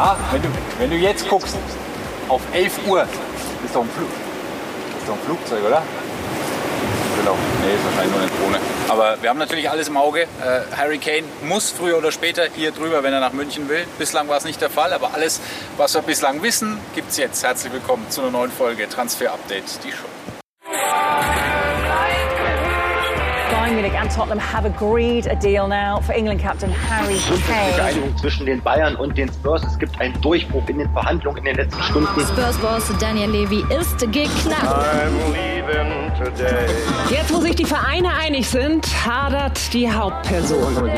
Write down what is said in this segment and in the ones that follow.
Ja, wenn du, wenn du jetzt guckst, auf 11 Uhr ist doch ein, Flug, ist doch ein Flugzeug, oder? Genau. Nee, ist wahrscheinlich nur eine Drohne. Aber wir haben natürlich alles im Auge. Äh, Harry Kane muss früher oder später hier drüber, wenn er nach München will. Bislang war es nicht der Fall, aber alles, was wir bislang wissen, gibt es jetzt. Herzlich willkommen zu einer neuen Folge Transfer Update, die Show. Bayern Munich and Tottenham have agreed a deal now for England captain Harry Kane. Einigung zwischen den Bayern und den Spurs. Es gibt einen Durchbruch in den Verhandlungen in den letzten Stunden. Spurs-Boss Daniel Levy ist geknackt. I'm leaving today. Jetzt, wo sich die Vereine einig sind, hadert die Hauptperson.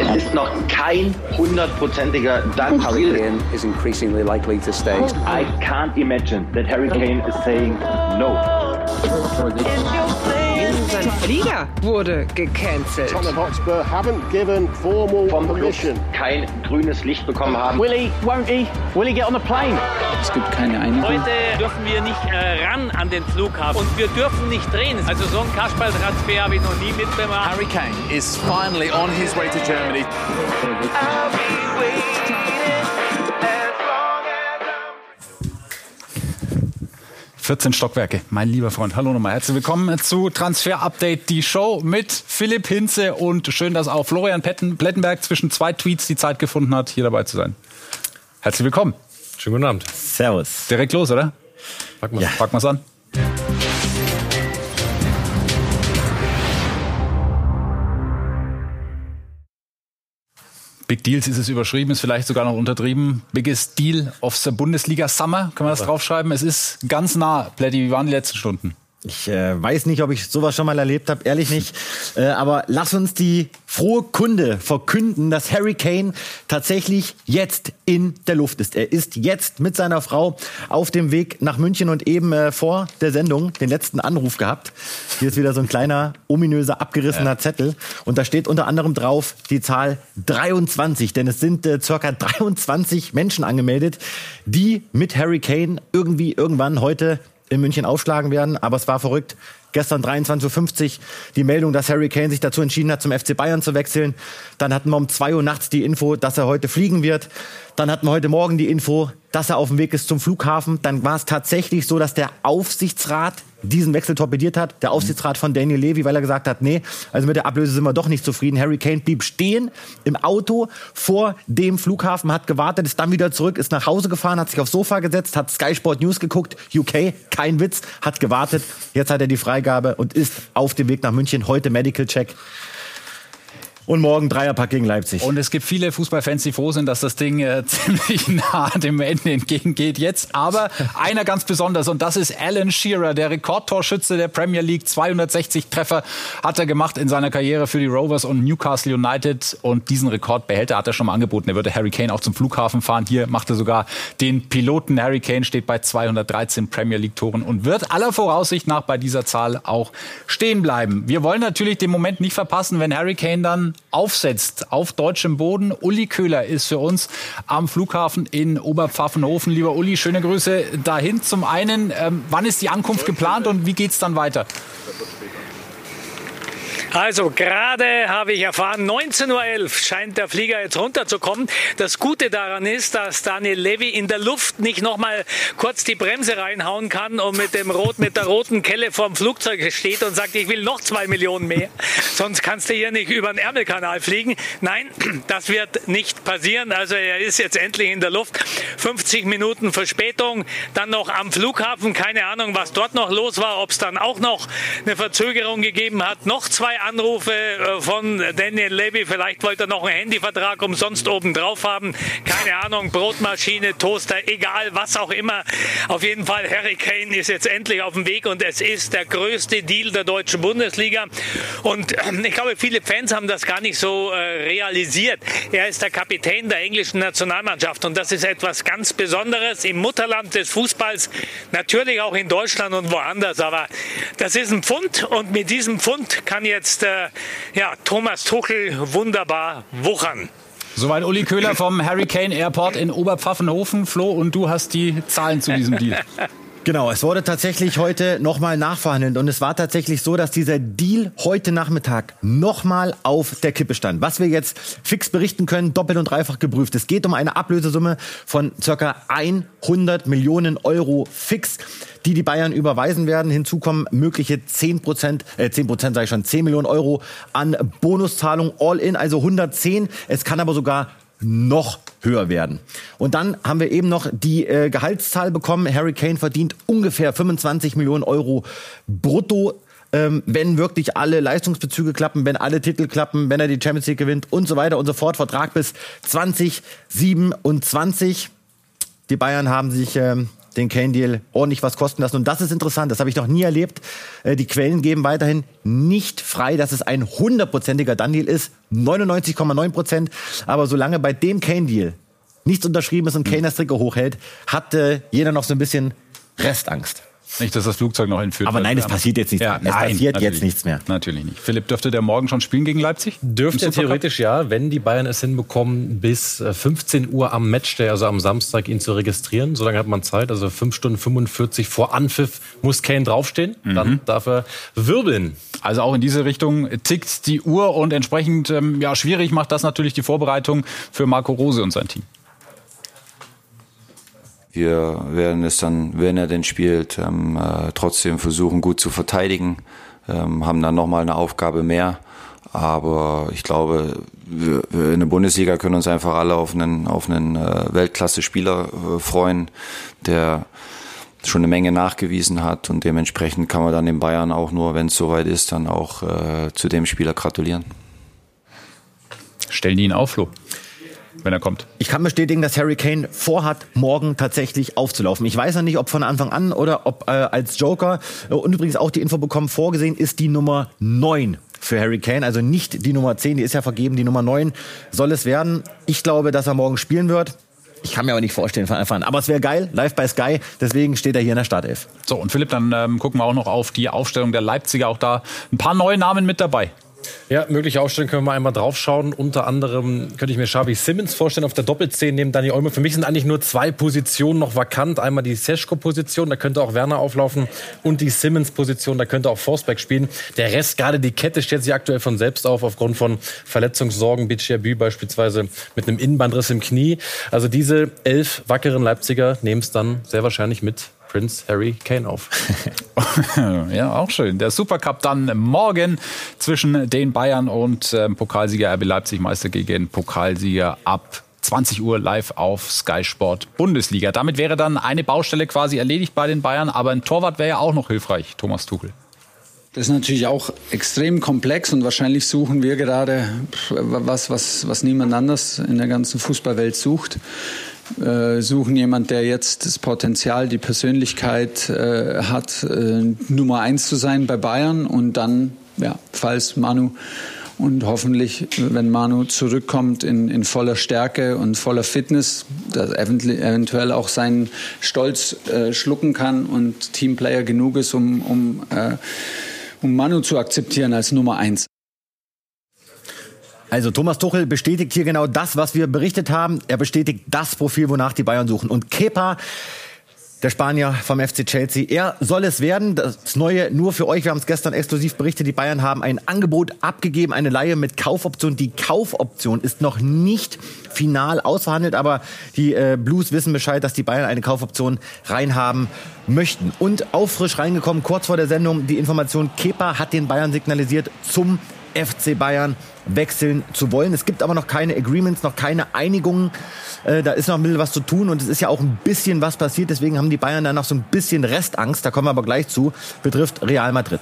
Es ist noch kein hundertprozentiger Done Deal. Kane is increasingly likely to stay. I can't imagine that Harry Kane is saying no. Flieger wurde gecancelt. Tottenham Hotspur haven't given formal Vom permission. kein grünes Licht bekommen haben. Will he? Won't he? Will he get on the plane? Es gibt keine Einigung. Heute dürfen wir nicht äh, ran an den Flughafen und wir dürfen nicht drehen. Also so einen Kasperltransfer habe ich noch nie mitgemacht. Harry Kane is finally on his way to Germany. 14 Stockwerke, mein lieber Freund. Hallo nochmal, herzlich willkommen zu Transfer Update, die Show mit Philipp Hinze und schön, dass auch Florian Petten, Plettenberg zwischen zwei Tweets die Zeit gefunden hat, hier dabei zu sein. Herzlich willkommen. Schönen guten Abend. Servus. Direkt los, oder? Pack mal. Ja. Packen wir's an. Big Deals ist es überschrieben, ist vielleicht sogar noch untertrieben. Biggest Deal of the Bundesliga Summer, kann man das draufschreiben? Es ist ganz nah. Plätti, wie waren die letzten Stunden? Ich äh, weiß nicht, ob ich sowas schon mal erlebt habe, ehrlich nicht. Äh, aber lass uns die frohe Kunde verkünden, dass Harry Kane tatsächlich jetzt in der Luft ist. Er ist jetzt mit seiner Frau auf dem Weg nach München und eben äh, vor der Sendung den letzten Anruf gehabt. Hier ist wieder so ein kleiner, ominöser, abgerissener Zettel. Und da steht unter anderem drauf die Zahl 23. Denn es sind äh, circa 23 Menschen angemeldet, die mit Harry Kane irgendwie irgendwann heute in München aufschlagen werden. Aber es war verrückt. Gestern 23.50 Uhr die Meldung, dass Harry Kane sich dazu entschieden hat, zum FC Bayern zu wechseln. Dann hatten wir um 2 Uhr nachts die Info, dass er heute fliegen wird. Dann hatten wir heute Morgen die Info, dass er auf dem Weg ist zum Flughafen. Dann war es tatsächlich so, dass der Aufsichtsrat diesen Wechsel torpediert hat. Der Aufsichtsrat von Daniel Levy, weil er gesagt hat, nee, also mit der Ablöse sind wir doch nicht zufrieden. Harry Kane blieb stehen im Auto vor dem Flughafen, hat gewartet, ist dann wieder zurück, ist nach Hause gefahren, hat sich aufs Sofa gesetzt, hat Sky Sport News geguckt, UK, kein Witz, hat gewartet. Jetzt hat er die Freigabe und ist auf dem Weg nach München. Heute Medical Check. Und morgen Dreierpack gegen Leipzig. Und es gibt viele Fußballfans, die froh sind, dass das Ding äh, ziemlich nah dem Ende entgegengeht jetzt. Aber einer ganz besonders und das ist Alan Shearer, der Rekordtorschütze der Premier League. 260 Treffer hat er gemacht in seiner Karriere für die Rovers und Newcastle United. Und diesen Rekord behält er, hat er schon mal angeboten. Er würde Harry Kane auch zum Flughafen fahren. Hier macht er sogar den Piloten. Harry Kane steht bei 213 Premier League Toren und wird aller Voraussicht nach bei dieser Zahl auch stehen bleiben. Wir wollen natürlich den Moment nicht verpassen, wenn Harry Kane dann aufsetzt auf deutschem Boden. Uli Köhler ist für uns am Flughafen in Oberpfaffenhofen. Lieber Uli, schöne Grüße dahin. Zum einen, ähm, wann ist die Ankunft geplant und wie geht's dann weiter? Also gerade habe ich erfahren, 19.11 Uhr scheint der Flieger jetzt runterzukommen. Das Gute daran ist, dass Daniel Levy in der Luft nicht nochmal kurz die Bremse reinhauen kann und mit, dem Rot, mit der roten Kelle vorm Flugzeug steht und sagt, ich will noch zwei Millionen mehr. Sonst kannst du hier nicht über den Ärmelkanal fliegen. Nein, das wird nicht passieren. Also er ist jetzt endlich in der Luft. 50 Minuten Verspätung. Dann noch am Flughafen. Keine Ahnung, was dort noch los war. Ob es dann auch noch eine Verzögerung gegeben hat. Noch zwei Anrufe äh, von Daniel Levy. Vielleicht wollte er noch einen Handyvertrag umsonst oben drauf haben. Keine Ahnung, Brotmaschine, Toaster, egal, was auch immer. Auf jeden Fall, Harry Kane ist jetzt endlich auf dem Weg und es ist der größte Deal der deutschen Bundesliga. Und ähm, ich glaube, viele Fans haben das gar nicht so äh, realisiert. Er ist der Kapitän der englischen Nationalmannschaft und das ist etwas ganz Besonderes im Mutterland des Fußballs, natürlich auch in Deutschland und woanders. Aber das ist ein Pfund und mit diesem Pfund kann jetzt äh, ja, Thomas Tuchel wunderbar wuchern. Soweit Uli Köhler vom Harry Kane Airport in Oberpfaffenhofen. Flo, und du hast die Zahlen zu diesem Deal. Genau, es wurde tatsächlich heute nochmal nachverhandelt und es war tatsächlich so, dass dieser Deal heute Nachmittag nochmal auf der Kippe stand. Was wir jetzt fix berichten können, doppelt und dreifach geprüft. Es geht um eine Ablösesumme von circa 100 Millionen Euro fix, die die Bayern überweisen werden. Hinzu kommen mögliche 10 Prozent, äh 10 Prozent sage ich schon, 10 Millionen Euro an Bonuszahlung all in, also 110. Es kann aber sogar noch höher werden. Und dann haben wir eben noch die äh, Gehaltszahl bekommen. Harry Kane verdient ungefähr 25 Millionen Euro brutto. Ähm, wenn wirklich alle Leistungsbezüge klappen, wenn alle Titel klappen, wenn er die Champions League gewinnt und so weiter und so fort. Vertrag bis 2027. Die Bayern haben sich ähm, den Kane-Deal ordentlich was kosten lassen. Und das ist interessant, das habe ich noch nie erlebt. Äh, die Quellen geben weiterhin nicht frei, dass es ein hundertprozentiger Done-Deal ist. 99,9 Prozent. Aber solange bei dem Kane-Deal nichts unterschrieben ist und Kane das Trikot hochhält, hat äh, jeder noch so ein bisschen Restangst. Nicht, dass das Flugzeug noch entführt Aber wird. nein, es passiert jetzt nichts Ja, mehr. Es nein, passiert natürlich jetzt nichts mehr. Natürlich nicht. Philipp, dürfte der morgen schon spielen gegen Leipzig? Dürfte theoretisch ja, wenn die Bayern es hinbekommen, bis äh, 15 Uhr am Matchday, also am Samstag, ihn zu registrieren. So lange hat man Zeit, also 5 Stunden 45 vor Anpfiff muss Kane draufstehen. Dann darf er wirbeln. Also auch in diese Richtung tickt die Uhr und entsprechend ähm, ja, schwierig macht das natürlich die Vorbereitung für Marco Rose und sein Team. Wir werden es dann, wenn er denn spielt, ähm, äh, trotzdem versuchen, gut zu verteidigen, ähm, haben dann nochmal eine Aufgabe mehr. Aber ich glaube, wir, wir in der Bundesliga können uns einfach alle auf einen, auf einen äh, Weltklasse-Spieler äh, freuen, der schon eine Menge nachgewiesen hat und dementsprechend kann man dann den Bayern auch nur, wenn es soweit ist, dann auch äh, zu dem Spieler gratulieren. Stellen die ihn auf, Flo, wenn er kommt. Ich kann bestätigen, dass Harry Kane vorhat, morgen tatsächlich aufzulaufen. Ich weiß noch nicht, ob von Anfang an oder ob äh, als Joker. Äh, Und übrigens auch die Info bekommen, vorgesehen ist die Nummer 9 für Harry Kane. Also nicht die Nummer 10, die ist ja vergeben. Die Nummer 9 soll es werden. Ich glaube, dass er morgen spielen wird. Ich kann mir aber nicht vorstellen von Anfang an. Aber es wäre geil, live bei Sky. Deswegen steht er hier in der Startelf. So, und Philipp, dann ähm, gucken wir auch noch auf die Aufstellung der Leipziger. Auch da ein paar neue Namen mit dabei. Ja, mögliche Aufstellung können wir mal einmal draufschauen. Unter anderem könnte ich mir Xavi Simmons vorstellen auf der Doppelzehn neben Dani Olmo. Für mich sind eigentlich nur zwei Positionen noch vakant. Einmal die Seschko-Position, da könnte auch Werner auflaufen. Und die Simmons-Position, da könnte auch Forsberg spielen. Der Rest, gerade die Kette, stellt sich aktuell von selbst auf, aufgrund von Verletzungssorgen. Bichabü beispielsweise mit einem Innenbandriss im Knie. Also diese elf wackeren Leipziger nehmen es dann sehr wahrscheinlich mit Prince Harry Kane auf. ja, auch schön. Der Supercup dann morgen zwischen den Bayern und ähm, Pokalsieger RB Leipzig, Meister gegen Pokalsieger ab 20 Uhr live auf Sky Sport Bundesliga. Damit wäre dann eine Baustelle quasi erledigt bei den Bayern, aber ein Torwart wäre ja auch noch hilfreich, Thomas Tuchel. Das ist natürlich auch extrem komplex und wahrscheinlich suchen wir gerade was, was, was niemand anders in der ganzen Fußballwelt sucht. Äh, suchen jemand, der jetzt das Potenzial, die Persönlichkeit äh, hat, äh, Nummer eins zu sein bei Bayern und dann, ja, falls Manu und hoffentlich, wenn Manu zurückkommt in, in voller Stärke und voller Fitness, dass eventuell eventuell auch seinen Stolz äh, schlucken kann und Teamplayer genug ist, um, um, äh, um Manu zu akzeptieren als Nummer eins. Also Thomas Tuchel bestätigt hier genau das, was wir berichtet haben. Er bestätigt das Profil, wonach die Bayern suchen. Und Kepa, der Spanier vom FC Chelsea, er soll es werden. Das Neue nur für euch. Wir haben es gestern exklusiv berichtet. Die Bayern haben ein Angebot abgegeben, eine Leihe mit Kaufoption. Die Kaufoption ist noch nicht final ausverhandelt, aber die äh, Blues wissen Bescheid, dass die Bayern eine Kaufoption reinhaben möchten. Und auch frisch reingekommen, kurz vor der Sendung, die Information, Kepa hat den Bayern signalisiert, zum FC Bayern wechseln zu wollen. Es gibt aber noch keine Agreements, noch keine Einigungen. Äh, da ist noch ein bisschen was zu tun und es ist ja auch ein bisschen was passiert. Deswegen haben die Bayern da noch so ein bisschen Restangst. Da kommen wir aber gleich zu. Betrifft Real Madrid.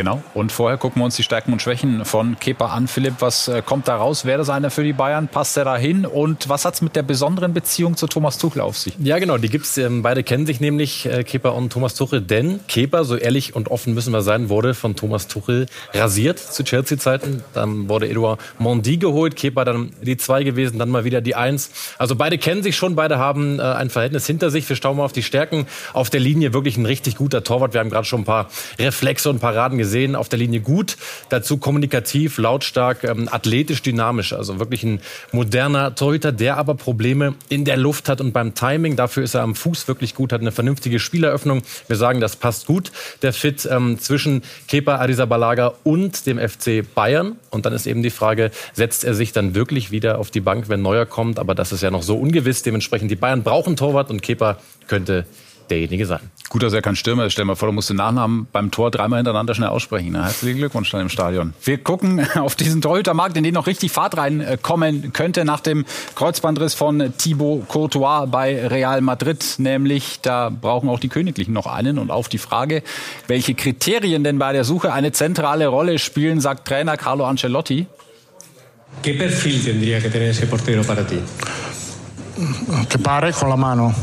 Genau. Und vorher gucken wir uns die Stärken und Schwächen von Kepa an. Philipp, was äh, kommt da raus? Wäre das einer für die Bayern? Passt er da hin? Und was hat es mit der besonderen Beziehung zu Thomas Tuchel auf sich? Ja, genau, die gibt's. Ähm, beide kennen sich nämlich, äh, Kepa und Thomas Tuchel. Denn Kepa, so ehrlich und offen müssen wir sein, wurde von Thomas Tuchel rasiert zu Chelsea-Zeiten. Dann wurde Edouard Mondi geholt, Kepa dann die zwei gewesen, dann mal wieder die eins. Also beide kennen sich schon, beide haben äh, ein Verhältnis hinter sich. Wir schauen mal auf die Stärken. Auf der Linie wirklich ein richtig guter Torwart. Wir haben gerade schon ein paar Reflexe und Paraden gesehen. Gesehen, auf der Linie gut, dazu kommunikativ, lautstark, ähm, athletisch, dynamisch. Also wirklich ein moderner Torhüter, der aber Probleme in der Luft hat und beim Timing. Dafür ist er am Fuß wirklich gut, hat eine vernünftige Spieleröffnung. Wir sagen, das passt gut. Der Fit ähm, zwischen Kepa Arrizabalaga und dem FC Bayern. Und dann ist eben die Frage, setzt er sich dann wirklich wieder auf die Bank, wenn Neuer kommt? Aber das ist ja noch so ungewiss. Dementsprechend, die Bayern brauchen Torwart und Kepa könnte derjenige sein. Gut, dass er kein Stürmer ist. Stell dir mal vor, du musst den Nachnamen beim Tor dreimal hintereinander schnell aussprechen. Ne? Herzlichen Glückwunsch dann im Stadion. Wir gucken auf diesen Torhütermarkt, in den noch richtig Fahrt reinkommen könnte nach dem Kreuzbandriss von Thibaut Courtois bei Real Madrid. Nämlich, da brauchen auch die Königlichen noch einen. Und auf die Frage, welche Kriterien denn bei der Suche eine zentrale Rolle spielen, sagt Trainer Carlo Ancelotti. ¿Qué perfil tendría que tener ese portero para ti? Que pare con la mano.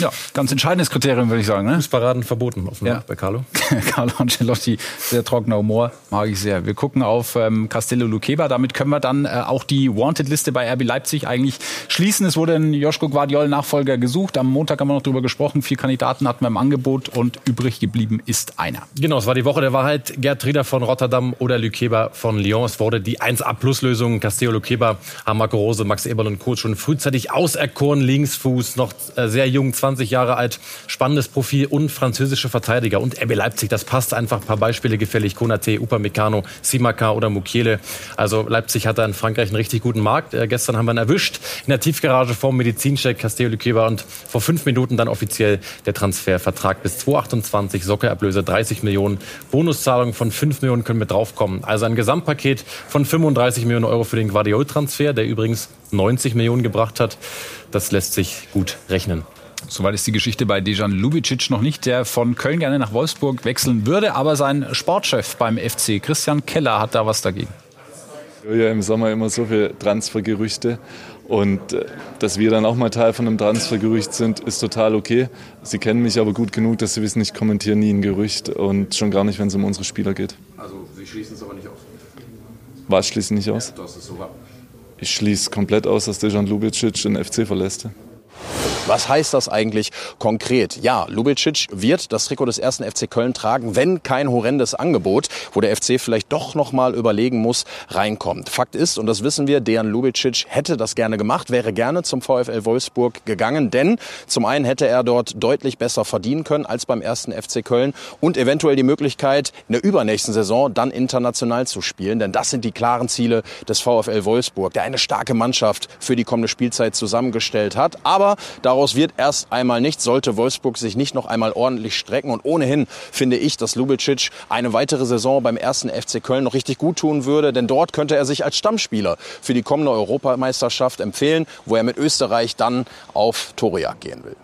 Ja, ganz entscheidendes Kriterium, würde ich sagen. Ne? Fußparaden verboten offenbar Ja. bei Carlo. Carlo Ancelotti, sehr trockener Humor, mag ich sehr. Wir gucken auf ähm, Castello Luqueba, damit können wir dann äh, auch die Wanted-Liste bei RB Leipzig eigentlich schließen. Es wurde ein Joschko Guardiol-Nachfolger gesucht. Am Montag haben wir noch drüber gesprochen. Vier Kandidaten hatten wir im Angebot und übrig geblieben ist einer. Genau, es war die Woche der Wahrheit. Gerd Rieder von Rotterdam oder Lükeba von Lyon. Es wurde die 1A-Plus-Lösung. Castillo Lükeba haben Marco Rose, Max Eberl und Co. schon frühzeitig auserkoren. Linksfuß, noch äh, sehr jung, 20 Jahre alt. Spannendes Profil und französische Verteidiger. Und RB Leipzig, das passt einfach. Ein paar Beispiele gefällig. Konate, Upamecano, Simaka oder Mukiele. Also Leipzig hat da in Frankreich einen richtig guten Markt. Äh, gestern haben wir ihn erwischt. In der Tiefgarage vorm Medizincheck Castillo Lükeba. Und vor fünf Minuten dann offiziell der Transfervertrag bis 2028. Soccer-Ablöse 30 Millionen. Bonuszahlungen von 5 Millionen können mit draufkommen. Also ein Gesamtpaket von 35 Millionen Euro für den Guardiol-Transfer, der übrigens 90 Millionen gebracht hat. Das lässt sich gut rechnen. Soweit ist die Geschichte bei Dejan Lubicic noch nicht, der von Köln gerne nach Wolfsburg wechseln würde. Aber sein Sportchef beim FC, Christian Keller, hat da was dagegen. Ja, im Sommer immer so viele Transfergerüchte. Und äh, dass wir dann auch mal Teil von einem Transfergerücht sind, ist total okay. Sie kennen mich aber gut genug, dass Sie wissen, ich kommentiere nie ein Gerücht und schon gar nicht, wenn es um unsere Spieler geht. Also Sie schließen es aber nicht aus. Was schließe ich nicht aus? Das ist so. Ich schließe komplett aus, dass Dejan Lubicic den FC verlässt. Was heißt das eigentlich konkret? Ja, Lubicic wird das Trikot des ersten FC Köln tragen, wenn kein horrendes Angebot, wo der FC vielleicht doch noch mal überlegen muss, reinkommt. Fakt ist, und das wissen wir, Dejan Lubicic hätte das gerne gemacht, wäre gerne zum VfL Wolfsburg gegangen, denn zum einen hätte er dort deutlich besser verdienen können als beim ersten FC Köln und eventuell die Möglichkeit, in der übernächsten Saison dann international zu spielen, denn das sind die klaren Ziele des VfL Wolfsburg, der eine starke Mannschaft für die kommende Spielzeit zusammengestellt hat. Aber daraus wird erst einmal nichts, sollte Wolfsburg sich nicht noch einmal ordentlich strecken. Und ohnehin finde ich, dass Lubicic eine weitere Saison beim ersten FC Köln noch richtig gut tun würde, denn dort könnte er sich als Stammspieler für die kommende Europameisterschaft empfehlen, wo er mit Österreich dann auf Torejagd gehen will.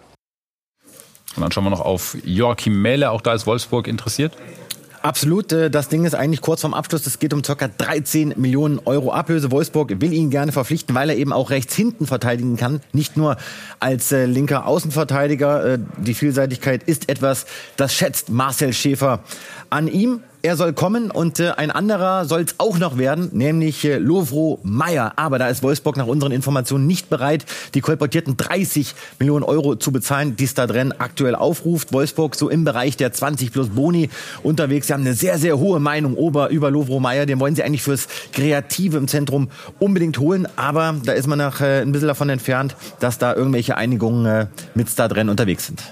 Und dann schauen wir noch auf Joachim Mähle, auch da ist Wolfsburg interessiert. Absolut. äh, Das Ding ist eigentlich kurz vorm Abschluss. Es geht um ca. 13 Millionen Euro Ablöse. Wolfsburg will ihn gerne verpflichten, weil er eben auch rechts hinten verteidigen kann. Nicht nur als äh, linker Außenverteidiger. Äh, Die Vielseitigkeit ist etwas, das schätzt Marcel Schäfer an ihm. Er soll kommen und äh, ein anderer soll es auch noch werden, nämlich äh, Lovro Meyer. Aber da ist Wolfsburg nach unseren Informationen nicht bereit, die kolportierten 30 Millionen Euro zu bezahlen, die Stadren aktuell aufruft. Wolfsburg so im Bereich der 20 plus Boni unterwegs. Sie haben eine sehr, sehr hohe Meinung über, über Lovro Meyer. Den wollen sie eigentlich fürs Kreative im Zentrum unbedingt holen. Aber da ist man noch äh, ein bisschen davon entfernt, dass da irgendwelche Einigungen äh, mit Stadren unterwegs sind.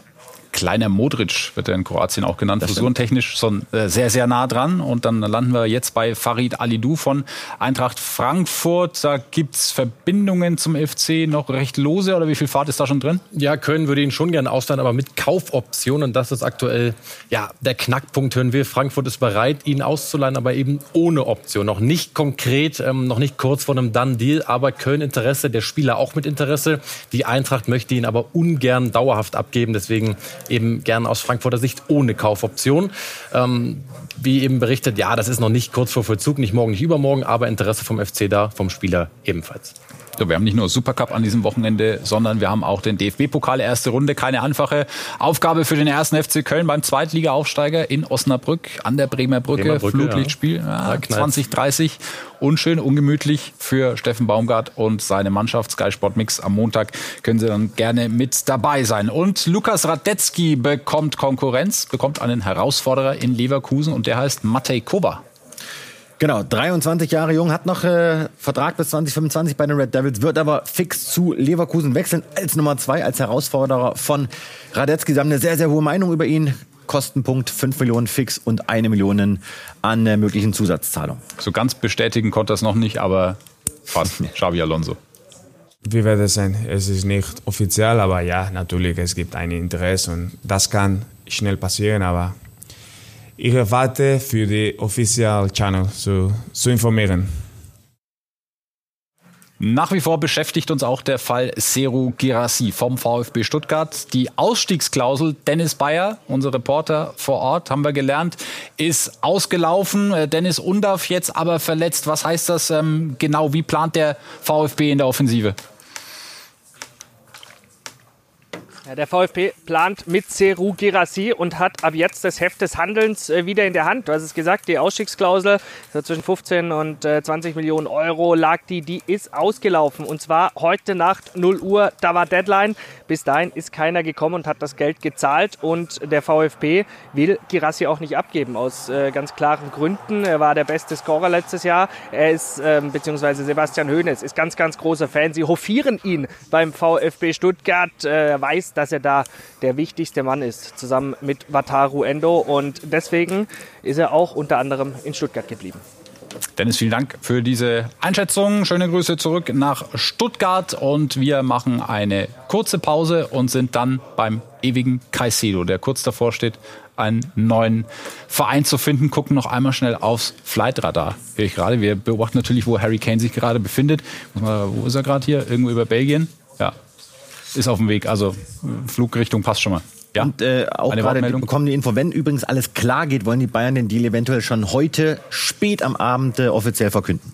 Kleiner Modric wird er in Kroatien auch genannt, frisurentechnisch schon äh, sehr, sehr nah dran. Und dann landen wir jetzt bei Farid Alidou von Eintracht Frankfurt. Da gibt's Verbindungen zum FC noch recht lose oder wie viel Fahrt ist da schon drin? Ja, Köln würde ihn schon gerne ausleihen, aber mit Kaufoption. Und das ist aktuell ja, der Knackpunkt, hören wir. Frankfurt ist bereit, ihn auszuleihen, aber eben ohne Option. Noch nicht konkret, ähm, noch nicht kurz vor einem Done-Deal, aber Köln Interesse, der Spieler auch mit Interesse. Die Eintracht möchte ihn aber ungern dauerhaft abgeben. Deswegen eben gern aus Frankfurter Sicht ohne Kaufoption. Ähm, wie eben berichtet, ja, das ist noch nicht kurz vor Vollzug, nicht morgen, nicht übermorgen, aber Interesse vom FC da, vom Spieler ebenfalls. So, wir haben nicht nur Supercup an diesem Wochenende, sondern wir haben auch den DFB-Pokal erste Runde. Keine einfache Aufgabe für den ersten FC Köln beim Zweitliga-Aufsteiger in Osnabrück an der Bremer Brücke. Bremer Brücke, Flutlichtspiel ja. ja, 2030. Unschön, ungemütlich für Steffen Baumgart und seine Mannschaft. Sky Sport Mix am Montag können Sie dann gerne mit dabei sein. Und Lukas Radetzky bekommt Konkurrenz, bekommt einen Herausforderer in Leverkusen und der heißt Matej Koba. Genau, 23 Jahre jung, hat noch äh, Vertrag bis 2025 bei den Red Devils, wird aber fix zu Leverkusen wechseln als Nummer zwei, als Herausforderer von Radetzky. Sie haben eine sehr, sehr hohe Meinung über ihn. Kostenpunkt 5 Millionen fix und eine Million an äh, möglichen Zusatzzahlungen. So ganz bestätigen konnte er es noch nicht, aber fast. Xavi Alonso. Wir werden sehen. Es ist nicht offiziell, aber ja, natürlich, es gibt ein Interesse und das kann schnell passieren, aber ich erwarte für die Official Channel zu, zu informieren. Nach wie vor beschäftigt uns auch der Fall Seru Girassi vom VfB Stuttgart. Die Ausstiegsklausel Dennis Bayer, unser Reporter vor Ort, haben wir gelernt, ist ausgelaufen. Äh, Dennis Undaff jetzt aber verletzt. Was heißt das ähm, genau? Wie plant der VfB in der Offensive? Ja, der VfB plant mit Seru Girassi und hat ab jetzt das Heft des Handelns äh, wieder in der Hand. Du hast es gesagt, die Ausstiegsklausel so zwischen 15 und äh, 20 Millionen Euro lag die, die ist ausgelaufen. Und zwar heute Nacht 0 Uhr, da war Deadline. Bis dahin ist keiner gekommen und hat das Geld gezahlt. Und der VfB will Girassi auch nicht abgeben, aus äh, ganz klaren Gründen. Er war der beste Scorer letztes Jahr. Er ist, ähm, beziehungsweise Sebastian Hoeneß, ist ganz, ganz großer Fan. Sie hofieren ihn beim VfB Stuttgart. Äh, er weiß, dass er da der wichtigste Mann ist, zusammen mit Wataru Endo. Und deswegen ist er auch unter anderem in Stuttgart geblieben. Dennis, vielen Dank für diese Einschätzung. Schöne Grüße zurück nach Stuttgart und wir machen eine kurze Pause und sind dann beim ewigen Caicedo, der kurz davor steht, einen neuen Verein zu finden. Gucken noch einmal schnell aufs Flightradar. Höre ich gerade. Wir beobachten natürlich, wo Harry Kane sich gerade befindet. Wo ist er gerade hier? Irgendwo über Belgien? Ja, ist auf dem Weg. Also Flugrichtung passt schon mal. Ja. Und äh, auch gerade die bekommen die Info, wenn übrigens alles klar geht, wollen die Bayern den Deal eventuell schon heute spät am Abend äh, offiziell verkünden.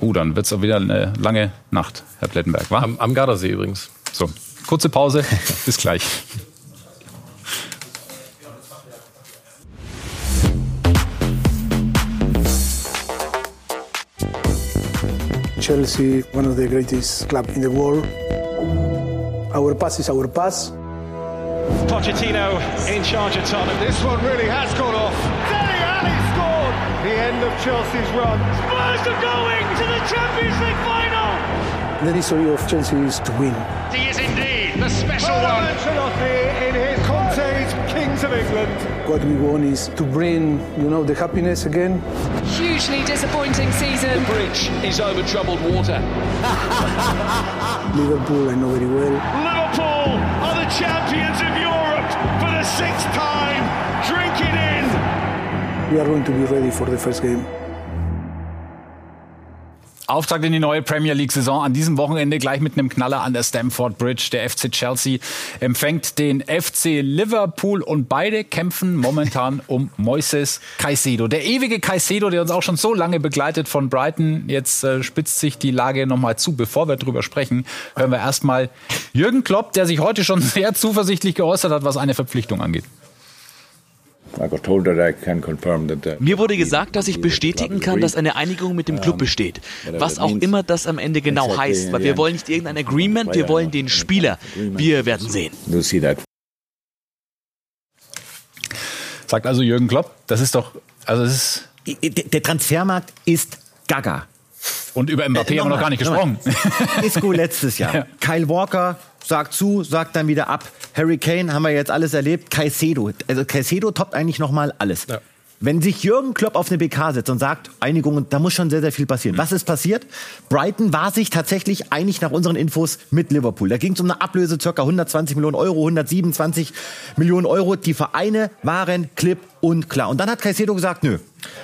Uh, dann wird es auch wieder eine lange Nacht, Herr Plettenberg, wa? Am, am Gardasee übrigens. So, kurze Pause, bis gleich. Chelsea, one of the greatest clubs in the world. Our pass is our pass. Pochettino in charge of Tottenham. This one really has gone off. Dele Alli scored. The end of Chelsea's run. Spurs are going to the Champions League final. The history of Chelsea is to win. He is indeed the special Carlo one. Ancelotti in his Conte's Kings of England. What we want is to bring, you know, the happiness again. Hugely disappointing season. The bridge is over troubled water. Liverpool, I know very well. Liverpool are the champions of Europe for the sixth time. Drink it in. We are going to be ready for the first game. Auftakt in die neue Premier League-Saison an diesem Wochenende gleich mit einem Knaller an der Stamford Bridge. Der FC Chelsea empfängt den FC Liverpool und beide kämpfen momentan um Moises Caicedo. Der ewige Caicedo, der uns auch schon so lange begleitet von Brighton. Jetzt äh, spitzt sich die Lage nochmal zu. Bevor wir drüber sprechen, hören wir erstmal Jürgen Klopp, der sich heute schon sehr zuversichtlich geäußert hat, was eine Verpflichtung angeht. Mir wurde gesagt, dass ich bestätigen kann, dass eine Einigung mit dem Club besteht. Was auch immer das am Ende genau heißt, weil wir wollen nicht irgendein Agreement, wir wollen den Spieler. Wir werden sehen. Sagt also Jürgen Klopp, das ist doch, also es ist der Transfermarkt ist gaga. Und über Mbappé äh, haben wir noch gar nicht gesprochen. Isco letztes Jahr. Ja. Kyle Walker sagt zu, sagt dann wieder ab. Harry Kane haben wir jetzt alles erlebt. Caicedo. Also Caicedo toppt eigentlich nochmal alles. Ja. Wenn sich Jürgen Klopp auf eine BK setzt und sagt, Einigungen, da muss schon sehr, sehr viel passieren. Was ist passiert? Brighton war sich tatsächlich einig nach unseren Infos mit Liverpool. Da ging es um eine Ablöse, ca. 120 Millionen Euro, 127 Millionen Euro. Die Vereine waren klipp und klar. Und dann hat Caicedo gesagt, nö,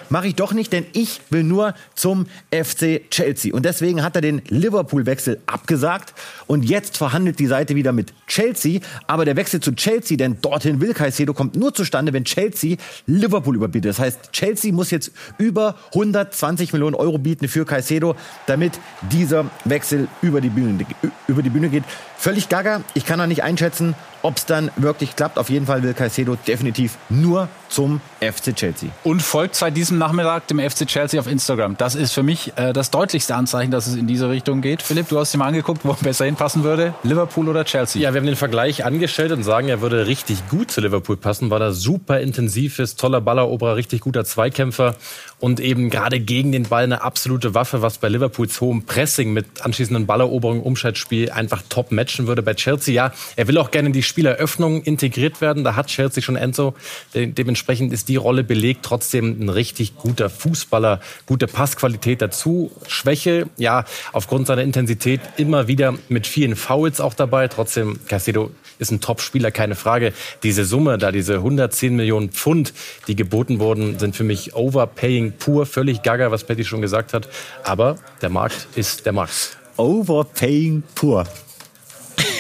mache ich doch nicht, denn ich will nur zum FC Chelsea. Und deswegen hat er den Liverpool-Wechsel abgesagt und jetzt verhandelt die Seite wieder mit Chelsea. Aber der Wechsel zu Chelsea, denn dorthin will Caicedo, kommt nur zustande, wenn Chelsea Liverpool überbietet. Das heißt, Chelsea muss jetzt über 120 Millionen Euro bieten für Caicedo, damit dieser Wechsel über die Bühne, über die Bühne geht. Völlig gaga. Ich kann noch nicht einschätzen, ob es dann wirklich klappt. Auf jeden Fall will Caicedo definitiv nur zum FC Chelsea. Und folgt seit diesem Nachmittag dem FC Chelsea auf Instagram. Das ist für mich äh, das deutlichste Anzeichen, dass es in diese Richtung geht. Philipp, du hast dir mal angeguckt, wo er besser hinpassen würde. Liverpool oder Chelsea? Ja, wir haben den Vergleich angestellt und sagen, er würde richtig gut zu Liverpool passen, weil er super intensiv ist, toller Balleroberer, richtig guter Zweikämpfer und eben gerade gegen den Ball eine absolute Waffe, was bei Liverpools hohem Pressing mit anschließenden Balleroberungen, Umschaltspiel einfach top matchen würde. Bei Chelsea, ja, er will auch gerne in die Spieleröffnung integriert werden. Da hat Chelsea schon Enzo. dementsprechend ist die Rolle belegt. Trotzdem ein richtig guter Fußballer, gute Passqualität dazu. Schwäche, ja, aufgrund seiner Intensität immer wieder mit vielen Fouls auch dabei. Trotzdem, Caicedo ist ein Top-Spieler, keine Frage. Diese Summe da, diese 110 Millionen Pfund, die geboten wurden, sind für mich Overpaying pur, völlig gaga, was Patty schon gesagt hat. Aber der Markt ist der Markt. Overpaying pur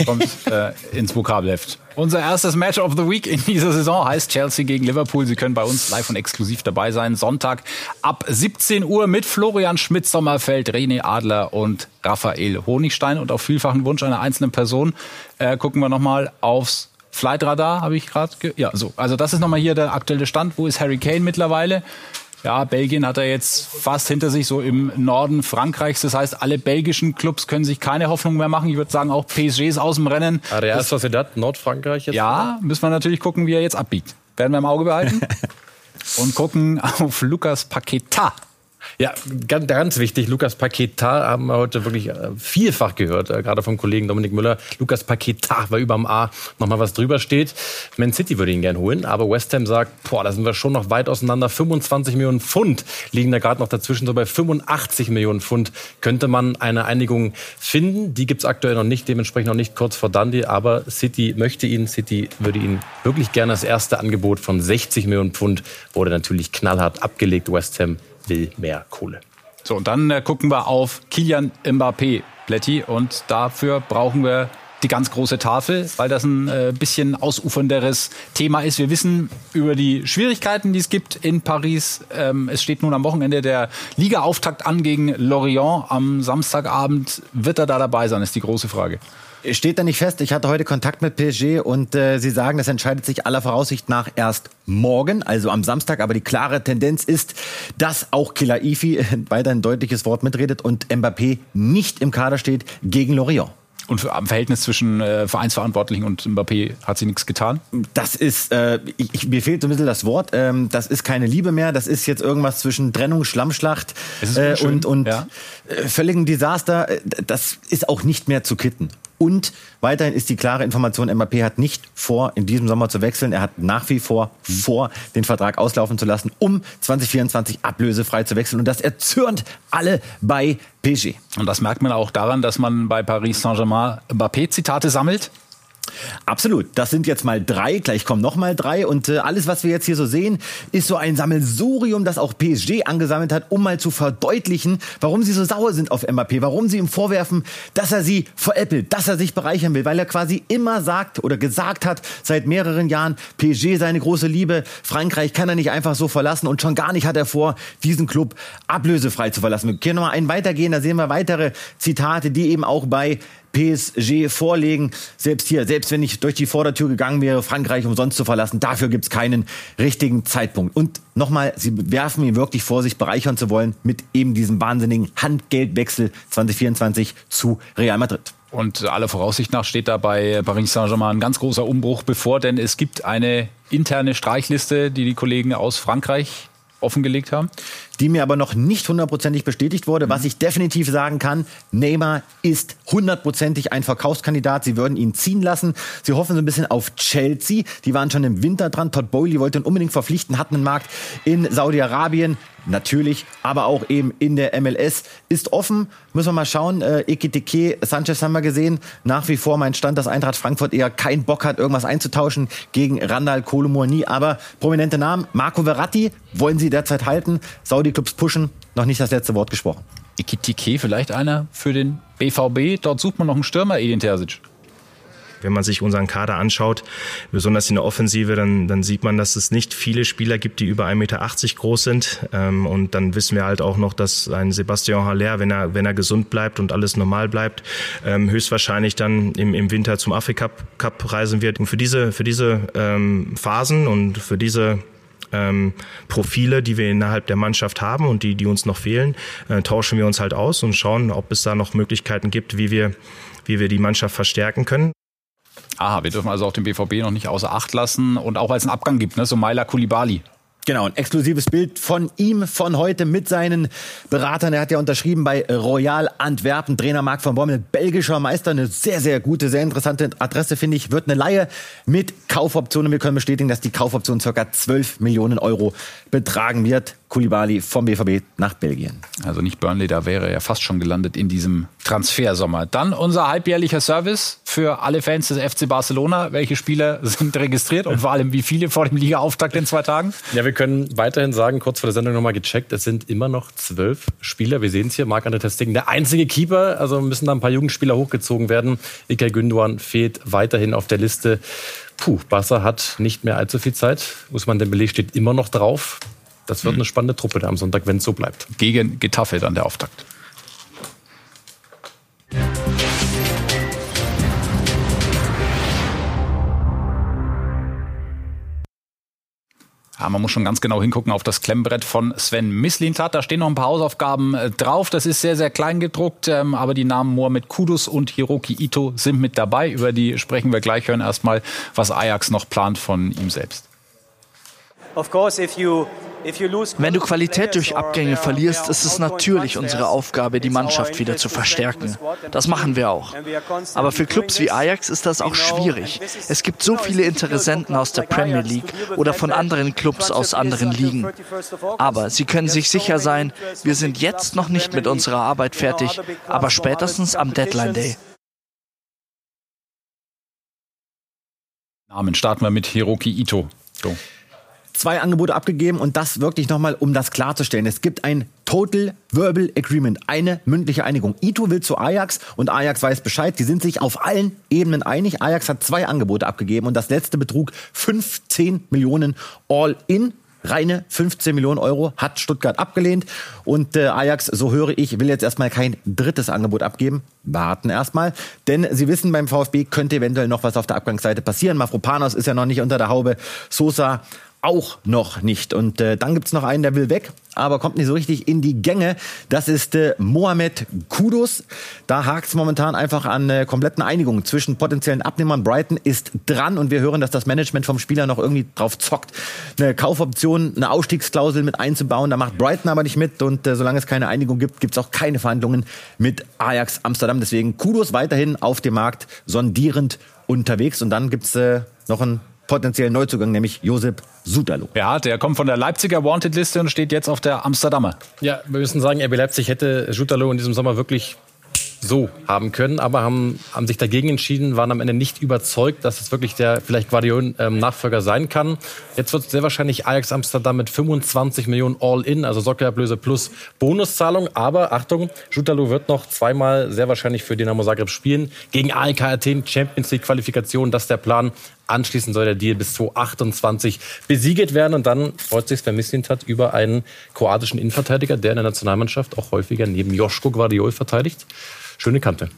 kommt äh, ins Vokabelheft. Unser erstes Match of the Week in dieser Saison heißt Chelsea gegen Liverpool. Sie können bei uns live und exklusiv dabei sein. Sonntag ab 17 Uhr mit Florian Schmidt-Sommerfeld, René Adler und Raphael Honigstein. Und auf vielfachen Wunsch einer einzelnen Person äh, gucken wir nochmal aufs Flightradar, habe ich gerade. Ja, so. Also das ist nochmal hier der aktuelle Stand. Wo ist Harry Kane mittlerweile? Ja, Belgien hat er jetzt fast hinter sich, so im Norden Frankreichs. Das heißt, alle belgischen Clubs können sich keine Hoffnung mehr machen. Ich würde sagen, auch PSG ist aus dem Rennen. Real Sociedad, Nordfrankreich jetzt? Ja, müssen wir natürlich gucken, wie er jetzt abbiegt. Werden wir im Auge behalten. Und gucken auf Lukas Paqueta. Ja, ganz, ganz wichtig, Lukas Paqueta haben wir heute wirklich äh, vielfach gehört, äh, gerade vom Kollegen Dominik Müller. Lukas Paqueta, weil über dem A nochmal was drüber steht. Man City würde ihn gern holen, aber West Ham sagt, boah, da sind wir schon noch weit auseinander. 25 Millionen Pfund liegen da gerade noch dazwischen, so bei 85 Millionen Pfund könnte man eine Einigung finden. Die gibt's aktuell noch nicht, dementsprechend noch nicht kurz vor Dundee, aber City möchte ihn, City würde ihn wirklich gerne das erste Angebot von 60 Millionen Pfund, wurde natürlich knallhart abgelegt. West Ham will mehr Kohle. So, und dann äh, gucken wir auf Kilian Mbappé, Bletti. Und dafür brauchen wir die ganz große Tafel, weil das ein äh, bisschen ausufernderes Thema ist. Wir wissen über die Schwierigkeiten, die es gibt in Paris. Ähm, es steht nun am Wochenende der Ligaauftakt an gegen Lorient. Am Samstagabend wird er da dabei sein, ist die große Frage. Steht da nicht fest. Ich hatte heute Kontakt mit PSG und äh, sie sagen, das entscheidet sich aller Voraussicht nach erst morgen, also am Samstag. Aber die klare Tendenz ist, dass auch Killer Ifi weiter ein deutliches Wort mitredet und Mbappé nicht im Kader steht gegen Lorient. Und für, am Verhältnis zwischen äh, Vereinsverantwortlichen und Mbappé hat sie nichts getan? Das ist, äh, ich, mir fehlt so ein bisschen das Wort, ähm, das ist keine Liebe mehr, das ist jetzt irgendwas zwischen Trennung, Schlammschlacht äh, und, und ja. äh, völligem Desaster. Äh, das ist auch nicht mehr zu kitten. Und weiterhin ist die klare Information, Mbappé hat nicht vor, in diesem Sommer zu wechseln. Er hat nach wie vor vor, den Vertrag auslaufen zu lassen, um 2024 ablösefrei zu wechseln. Und das erzürnt alle bei PSG. Und das merkt man auch daran, dass man bei Paris Saint-Germain Mbappé-Zitate sammelt. Absolut. Das sind jetzt mal drei. Gleich kommen noch mal drei. Und äh, alles, was wir jetzt hier so sehen, ist so ein Sammelsurium, das auch PSG angesammelt hat, um mal zu verdeutlichen, warum sie so sauer sind auf Mbappé, warum sie ihm vorwerfen, dass er sie veräppelt, dass er sich bereichern will, weil er quasi immer sagt oder gesagt hat seit mehreren Jahren, PSG seine große Liebe, Frankreich kann er nicht einfach so verlassen und schon gar nicht hat er vor, diesen Club ablösefrei zu verlassen. Wir können noch mal einen weitergehen, da sehen wir weitere Zitate, die eben auch bei PSG vorlegen. Selbst hier, selbst wenn ich durch die Vordertür gegangen wäre, Frankreich umsonst zu verlassen, dafür gibt es keinen richtigen Zeitpunkt. Und nochmal, sie werfen mir wirklich vor, sich bereichern zu wollen mit eben diesem wahnsinnigen Handgeldwechsel 2024 zu Real Madrid. Und aller Voraussicht nach steht da bei Paris Saint-Germain ein ganz großer Umbruch bevor, denn es gibt eine interne Streichliste, die die Kollegen aus Frankreich offengelegt haben die mir aber noch nicht hundertprozentig bestätigt wurde. Mhm. Was ich definitiv sagen kann, Neymar ist hundertprozentig ein Verkaufskandidat. Sie würden ihn ziehen lassen. Sie hoffen so ein bisschen auf Chelsea. Die waren schon im Winter dran. Todd Bowley wollte ihn unbedingt verpflichten, hatten einen Markt in Saudi-Arabien natürlich, aber auch eben in der MLS ist offen. Müssen wir mal schauen. Äh, Ekitike, Sanchez haben wir gesehen. Nach wie vor mein Stand, dass Eintracht Frankfurt eher keinen Bock hat, irgendwas einzutauschen gegen Randall Kolomouani. Aber prominente Namen. Marco Verratti wollen sie derzeit halten. Saudi-Clubs pushen. Noch nicht das letzte Wort gesprochen. Ekitike vielleicht einer für den BVB. Dort sucht man noch einen Stürmer, Edin Terzic. Wenn man sich unseren Kader anschaut, besonders in der Offensive, dann, dann sieht man, dass es nicht viele Spieler gibt, die über 1,80 Meter groß sind. Ähm, und dann wissen wir halt auch noch, dass ein Sebastian Haller, wenn er, wenn er gesund bleibt und alles normal bleibt, ähm, höchstwahrscheinlich dann im, im Winter zum Afrika Cup reisen wird. Und für diese, für diese ähm, Phasen und für diese ähm, Profile, die wir innerhalb der Mannschaft haben und die, die uns noch fehlen, äh, tauschen wir uns halt aus und schauen, ob es da noch Möglichkeiten gibt, wie wir, wie wir die Mannschaft verstärken können. Aha, wir dürfen also auch den BVB noch nicht außer Acht lassen und auch es einen Abgang gibt, ne? so Maila Kulibali. Genau, ein exklusives Bild von ihm von heute mit seinen Beratern. Er hat ja unterschrieben bei Royal Antwerpen. Trainer Marc von Bommel, belgischer Meister. Eine sehr, sehr gute, sehr interessante Adresse, finde ich. Wird eine Laie mit Kaufoptionen. Wir können bestätigen, dass die Kaufoption ca. 12 Millionen Euro betragen wird. Kulibali vom BVB nach Belgien. Also nicht Burnley, da wäre er fast schon gelandet in diesem Transfersommer. Dann unser halbjährlicher Service für alle Fans des FC Barcelona. Welche Spieler sind registriert und vor allem wie viele vor dem Ligaauftakt in zwei Tagen? Ja, wir können weiterhin sagen, kurz vor der Sendung nochmal gecheckt, es sind immer noch zwölf Spieler. Wir sehen es hier, Marc-André Testing, der einzige Keeper. Also müssen da ein paar Jugendspieler hochgezogen werden. Ilkay Gündogan fehlt weiterhin auf der Liste. Puh, Barca hat nicht mehr allzu viel Zeit. Usman Dembele steht immer noch drauf. Das wird eine spannende Truppe da am Sonntag, wenn es so bleibt. Gegen Getafe dann der Auftakt. Ja, man muss schon ganz genau hingucken auf das Klemmbrett von Sven Mislintat. Da stehen noch ein paar Hausaufgaben äh, drauf. Das ist sehr, sehr klein gedruckt, ähm, aber die Namen Mohamed Kudus und Hiroki Ito sind mit dabei. Über die sprechen wir gleich. Hören erstmal, was Ajax noch plant von ihm selbst. Wenn du Qualität durch Abgänge verlierst, ist es natürlich unsere Aufgabe, die Mannschaft wieder zu verstärken. Das machen wir auch. Aber für Clubs wie Ajax ist das auch schwierig. Es gibt so viele Interessenten aus der Premier League oder von anderen Clubs aus anderen Ligen. Aber Sie können sich sicher sein, wir sind jetzt noch nicht mit unserer Arbeit fertig, aber spätestens am Deadline Day. Namen starten wir mit Hiroki Ito. So zwei Angebote abgegeben und das wirklich nochmal, um das klarzustellen. Es gibt ein Total Verbal Agreement, eine mündliche Einigung. Ito will zu Ajax und Ajax weiß Bescheid. Die sind sich auf allen Ebenen einig. Ajax hat zwei Angebote abgegeben und das letzte betrug 15 Millionen All-In. Reine 15 Millionen Euro hat Stuttgart abgelehnt. Und äh, Ajax, so höre ich, will jetzt erstmal kein drittes Angebot abgeben. Warten erstmal. Denn Sie wissen, beim VfB könnte eventuell noch was auf der Abgangsseite passieren. Mafropanos ist ja noch nicht unter der Haube. Sosa auch noch nicht. Und äh, dann gibt's noch einen, der will weg, aber kommt nicht so richtig in die Gänge. Das ist äh, Mohamed Kudus. Da hakt's momentan einfach an äh, kompletten Einigungen zwischen potenziellen Abnehmern. Brighton ist dran und wir hören, dass das Management vom Spieler noch irgendwie drauf zockt, eine Kaufoption, eine Ausstiegsklausel mit einzubauen. Da macht Brighton aber nicht mit und äh, solange es keine Einigung gibt, gibt's auch keine Verhandlungen mit Ajax Amsterdam. Deswegen Kudus weiterhin auf dem Markt sondierend unterwegs und dann gibt's äh, noch ein potenziellen Neuzugang, nämlich Josep Sudalo. Ja, der kommt von der Leipziger Wanted-Liste und steht jetzt auf der Amsterdamer. Ja, wir müssen sagen, RB Leipzig hätte Sudalo in diesem Sommer wirklich so haben können, aber haben, haben sich dagegen entschieden, waren am Ende nicht überzeugt, dass es wirklich der vielleicht Guardiol-Nachfolger sein kann. Jetzt wird sehr wahrscheinlich Ajax Amsterdam mit 25 Millionen All-In, also Sockerablöse plus Bonuszahlung. Aber Achtung, Jutalo wird noch zweimal sehr wahrscheinlich für Dynamo Zagreb spielen. Gegen AEK Athen Champions League Qualifikation, das ist der Plan. Anschließend soll der Deal bis 2028 besiegelt werden. Und dann freut sich Sven Mislintat über einen kroatischen Innenverteidiger, der in der Nationalmannschaft auch häufiger neben Joschko Guardiol verteidigt. Schöne Kante.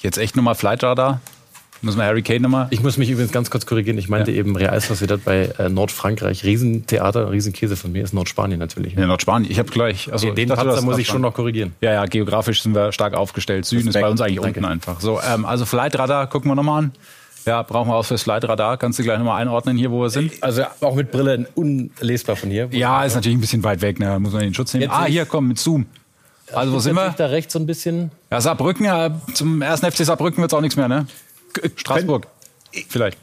Jetzt echt nochmal Flightradar. Müssen wir Harry Kane nochmal? Ich muss mich übrigens ganz kurz korrigieren. Ich meinte ja. eben Real Sociedad bei äh, Nordfrankreich. Riesentheater, Riesenkäse von mir ist Nordspanien natürlich. Ne? Ja, Nordspanien. Ich habe gleich. Also, den den Patzer muss ich schon noch korrigieren. Ja, ja, geografisch sind wir stark aufgestellt. Süden Respekt. ist bei uns eigentlich Danke. unten einfach. So, ähm, also Flightradar gucken wir nochmal an. Ja, brauchen wir auch fürs Flightradar. Kannst du gleich nochmal einordnen hier, wo wir sind? Also auch mit Brille unlesbar von hier. Ja, ist natürlich ein bisschen weit weg. Ne? Muss man den Schutz nehmen. Jetzt ah, hier, komm, mit Zoom. Also wo sind wir? Da rechts so ein bisschen. Ja, Saarbrücken, ja, zum ersten FC Saarbrücken wird es auch nichts mehr, ne? Straßburg. Vielleicht.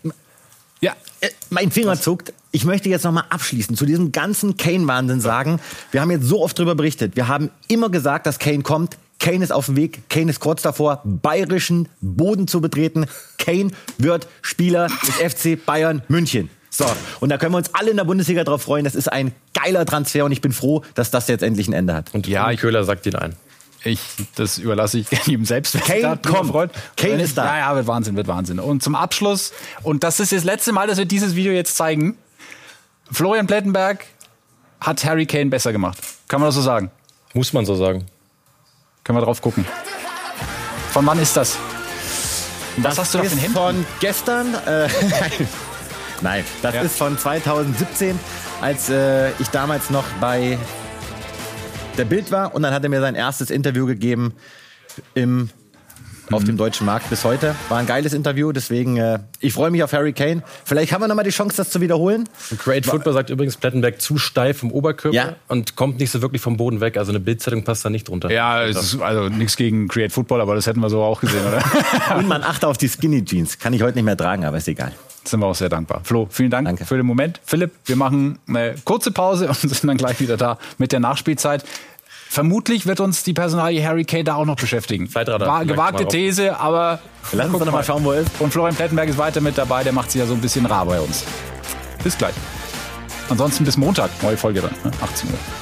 Ja, äh, mein Finger zuckt. ich möchte jetzt nochmal abschließen zu diesem ganzen Kane-Wahnsinn sagen. Wir haben jetzt so oft darüber berichtet. Wir haben immer gesagt, dass Kane kommt. Kane ist auf dem Weg. Kane ist kurz davor, bayerischen Boden zu betreten. Kane wird Spieler des FC Bayern München. So, und da können wir uns alle in der Bundesliga drauf freuen. Das ist ein geiler Transfer und ich bin froh, dass das jetzt endlich ein Ende hat. Und ja, Köhler sagt ihn ein. Ich, das überlasse ich ihm selbst. Kane, komm. Kane ist da. Ja, ja, wird Wahnsinn, wird Wahnsinn. Und zum Abschluss, und das ist das letzte Mal, dass wir dieses Video jetzt zeigen, Florian Plettenberg hat Harry Kane besser gemacht. Kann man das so sagen? Muss man so sagen. Können wir drauf gucken. Von wann ist das? Was hast du auf den Händen? Von gestern. Äh, Nein, das ja. ist von 2017, als äh, ich damals noch bei der Bild war und dann hat er mir sein erstes Interview gegeben im auf dem deutschen Markt bis heute. War ein geiles Interview, deswegen äh, ich freue mich auf Harry Kane. Vielleicht haben wir nochmal die Chance, das zu wiederholen. Great Football sagt übrigens Plettenberg zu steif im Oberkörper ja. und kommt nicht so wirklich vom Boden weg. Also eine Bildzeitung passt da nicht drunter. Ja, ist, also nichts gegen Create Football, aber das hätten wir so auch gesehen, oder? und man achte auf die Skinny Jeans. Kann ich heute nicht mehr tragen, aber ist egal sind wir auch sehr dankbar. Flo, vielen Dank Danke. für den Moment. Philipp, wir machen eine kurze Pause und sind dann gleich wieder da mit der Nachspielzeit. Vermutlich wird uns die Personalie Harry Kane da auch noch beschäftigen. War, gewagte These, aber lass uns doch mal schauen, wo er ist. Und Florian Plettenberg ist weiter mit dabei, der macht sich ja so ein bisschen rar bei uns. Bis gleich. Ansonsten bis Montag, neue Folge dann, 18 ne? Uhr.